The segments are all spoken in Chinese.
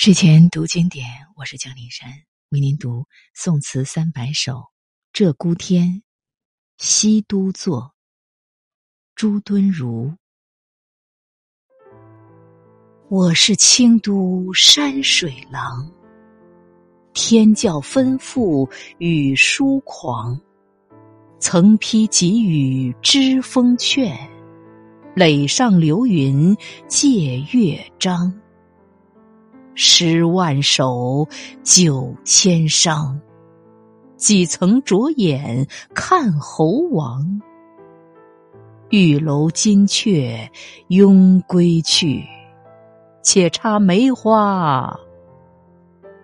睡前读经典，我是江林山，为您读宋词三百首《鹧鸪天》。西都作，朱敦儒。我是清都山水郎，天教吩咐语疏狂，曾批给予知风劝，垒上流云借月章。诗万首，酒千觞，几曾着眼看侯王？玉楼金阙拥归去，且插梅花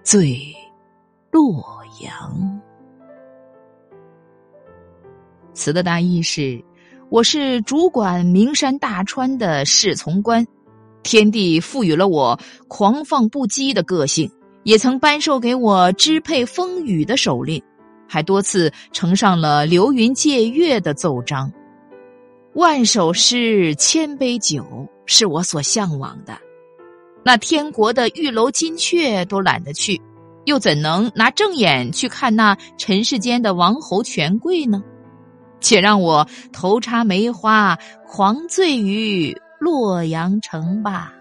醉洛阳。词的大意是：我是主管名山大川的侍从官。天地赋予了我狂放不羁的个性，也曾颁授给我支配风雨的手令，还多次呈上了流云借月的奏章。万首诗，千杯酒，是我所向往的。那天国的玉楼金阙都懒得去，又怎能拿正眼去看那尘世间的王侯权贵呢？且让我头插梅花，狂醉于。洛阳城吧，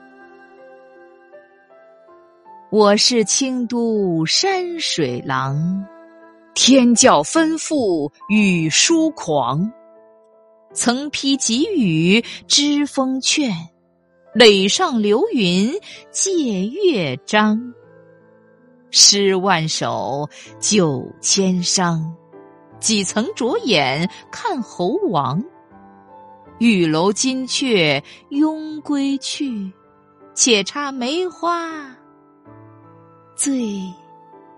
我是清都山水郎，天教吩咐语疏狂，曾批给予知风劝，垒上流云借月章。诗万首，酒千觞，几曾着眼看侯王？玉楼金阙拥归去，且插梅花醉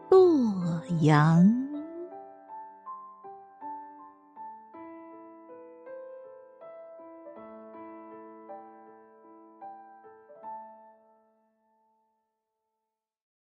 洛阳。